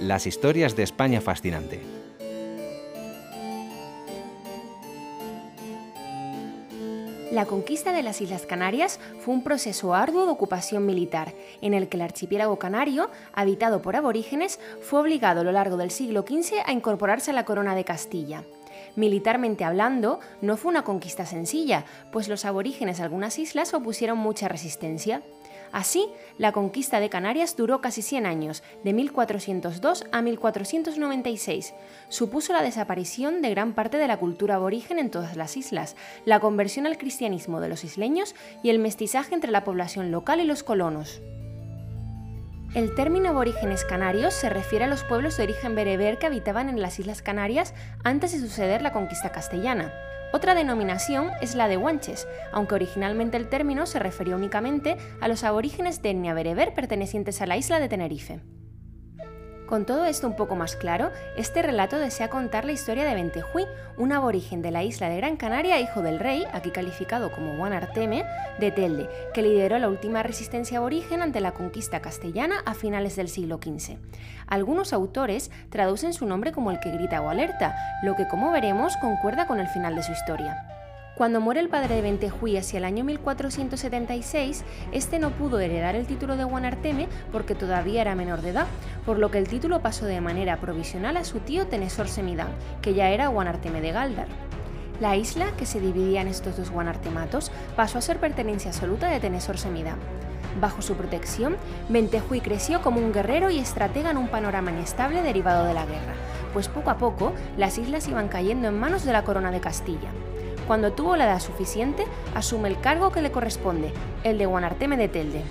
las historias de España fascinante. La conquista de las Islas Canarias fue un proceso arduo de ocupación militar, en el que el archipiélago canario, habitado por aborígenes, fue obligado a lo largo del siglo XV a incorporarse a la corona de Castilla. Militarmente hablando, no fue una conquista sencilla, pues los aborígenes de algunas islas opusieron mucha resistencia. Así, la conquista de Canarias duró casi 100 años, de 1402 a 1496. Supuso la desaparición de gran parte de la cultura aborigen en todas las islas, la conversión al cristianismo de los isleños y el mestizaje entre la población local y los colonos. El término aborígenes canarios se refiere a los pueblos de origen bereber que habitaban en las Islas Canarias antes de suceder la conquista castellana. Otra denominación es la de guanches, aunque originalmente el término se refería únicamente a los aborígenes de etnia bereber pertenecientes a la isla de Tenerife. Con todo esto un poco más claro, este relato desea contar la historia de Bentejuí, un aborigen de la isla de Gran Canaria, hijo del rey, aquí calificado como Juan Arteme, de Telde, que lideró la última resistencia aborigen ante la conquista castellana a finales del siglo XV. Algunos autores traducen su nombre como el que grita o alerta, lo que como veremos concuerda con el final de su historia. Cuando muere el padre de Bentejuí hacia el año 1476, este no pudo heredar el título de Guanarteme porque todavía era menor de edad, por lo que el título pasó de manera provisional a su tío Tenesor Semidán, que ya era Guanarteme de Galdar. La isla, que se dividía en estos dos guanartematos, pasó a ser pertenencia absoluta de Tenesor Semidán. Bajo su protección, Bentejuí creció como un guerrero y estratega en un panorama inestable derivado de la guerra, pues poco a poco las islas iban cayendo en manos de la corona de Castilla. Cuando tuvo la edad suficiente, asume el cargo que le corresponde, el de Guanarteme de Telde.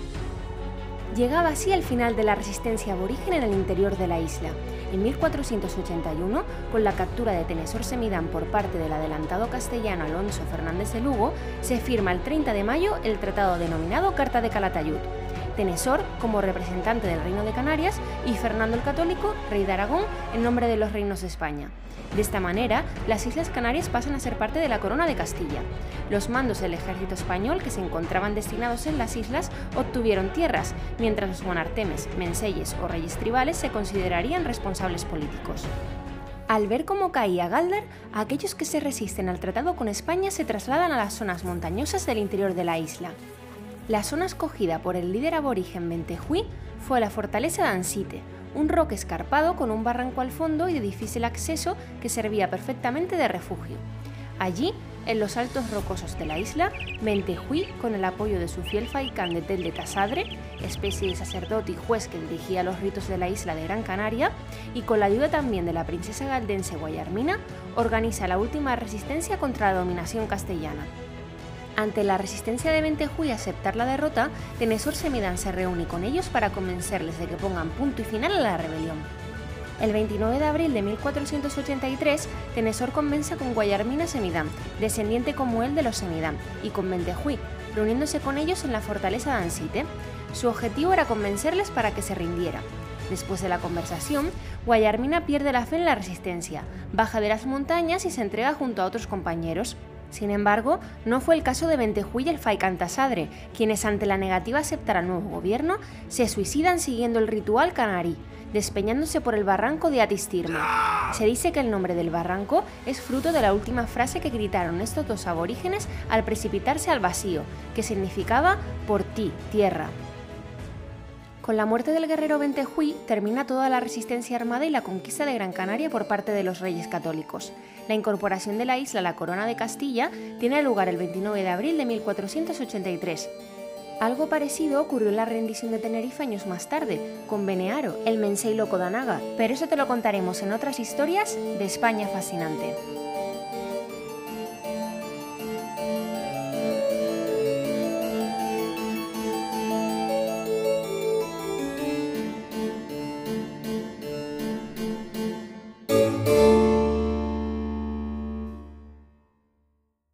Llegaba así el final de la resistencia aborigen en el interior de la isla. En 1481, con la captura de Tenesor Semidán por parte del adelantado castellano Alonso Fernández de Lugo, se firma el 30 de mayo el tratado denominado Carta de Calatayud. Tenesor como representante del Reino de Canarias y Fernando el Católico, rey de Aragón, en nombre de los reinos de España. De esta manera, las Islas Canarias pasan a ser parte de la Corona de Castilla. Los mandos del ejército español que se encontraban destinados en las islas obtuvieron tierras, mientras los monartemes, menseyes o reyes tribales se considerarían responsables políticos. Al ver cómo caía Galdar, aquellos que se resisten al tratado con España se trasladan a las zonas montañosas del interior de la isla. La zona escogida por el líder aborigen Bentejuí fue la fortaleza de Ansite, un roque escarpado con un barranco al fondo y de difícil acceso que servía perfectamente de refugio. Allí, en los altos rocosos de la isla, Mentejuí, con el apoyo de su fiel faicán de Tel de Tasadre, especie de sacerdote y juez que dirigía los ritos de la isla de Gran Canaria, y con la ayuda también de la princesa galdense Guayarmina, organiza la última resistencia contra la dominación castellana. Ante la resistencia de Bentejuy a aceptar la derrota, Tenesor Semidán se reúne con ellos para convencerles de que pongan punto y final a la rebelión. El 29 de abril de 1483, Tenesor convence con Guayarmina Semidán, descendiente como él de los Semidán, y con Bentejuy, reuniéndose con ellos en la fortaleza de Ansite. Su objetivo era convencerles para que se rindiera. Después de la conversación, Guayarmina pierde la fe en la resistencia, baja de las montañas y se entrega junto a otros compañeros. Sin embargo, no fue el caso de Bentejuy y el Faicantasadre, quienes ante la negativa a aceptar al nuevo gobierno, se suicidan siguiendo el ritual canarí, despeñándose por el barranco de Atistirme. Se dice que el nombre del barranco es fruto de la última frase que gritaron estos dos aborígenes al precipitarse al vacío, que significaba por ti, tierra. Con la muerte del guerrero Bentejuí termina toda la resistencia armada y la conquista de Gran Canaria por parte de los reyes católicos. La incorporación de la isla a la corona de Castilla tiene lugar el 29 de abril de 1483. Algo parecido ocurrió en la rendición de Tenerife años más tarde, con Benearo, el Mensei Loco Danaga, pero eso te lo contaremos en otras historias de España fascinante.